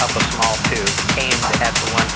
up a small tube aimed at the one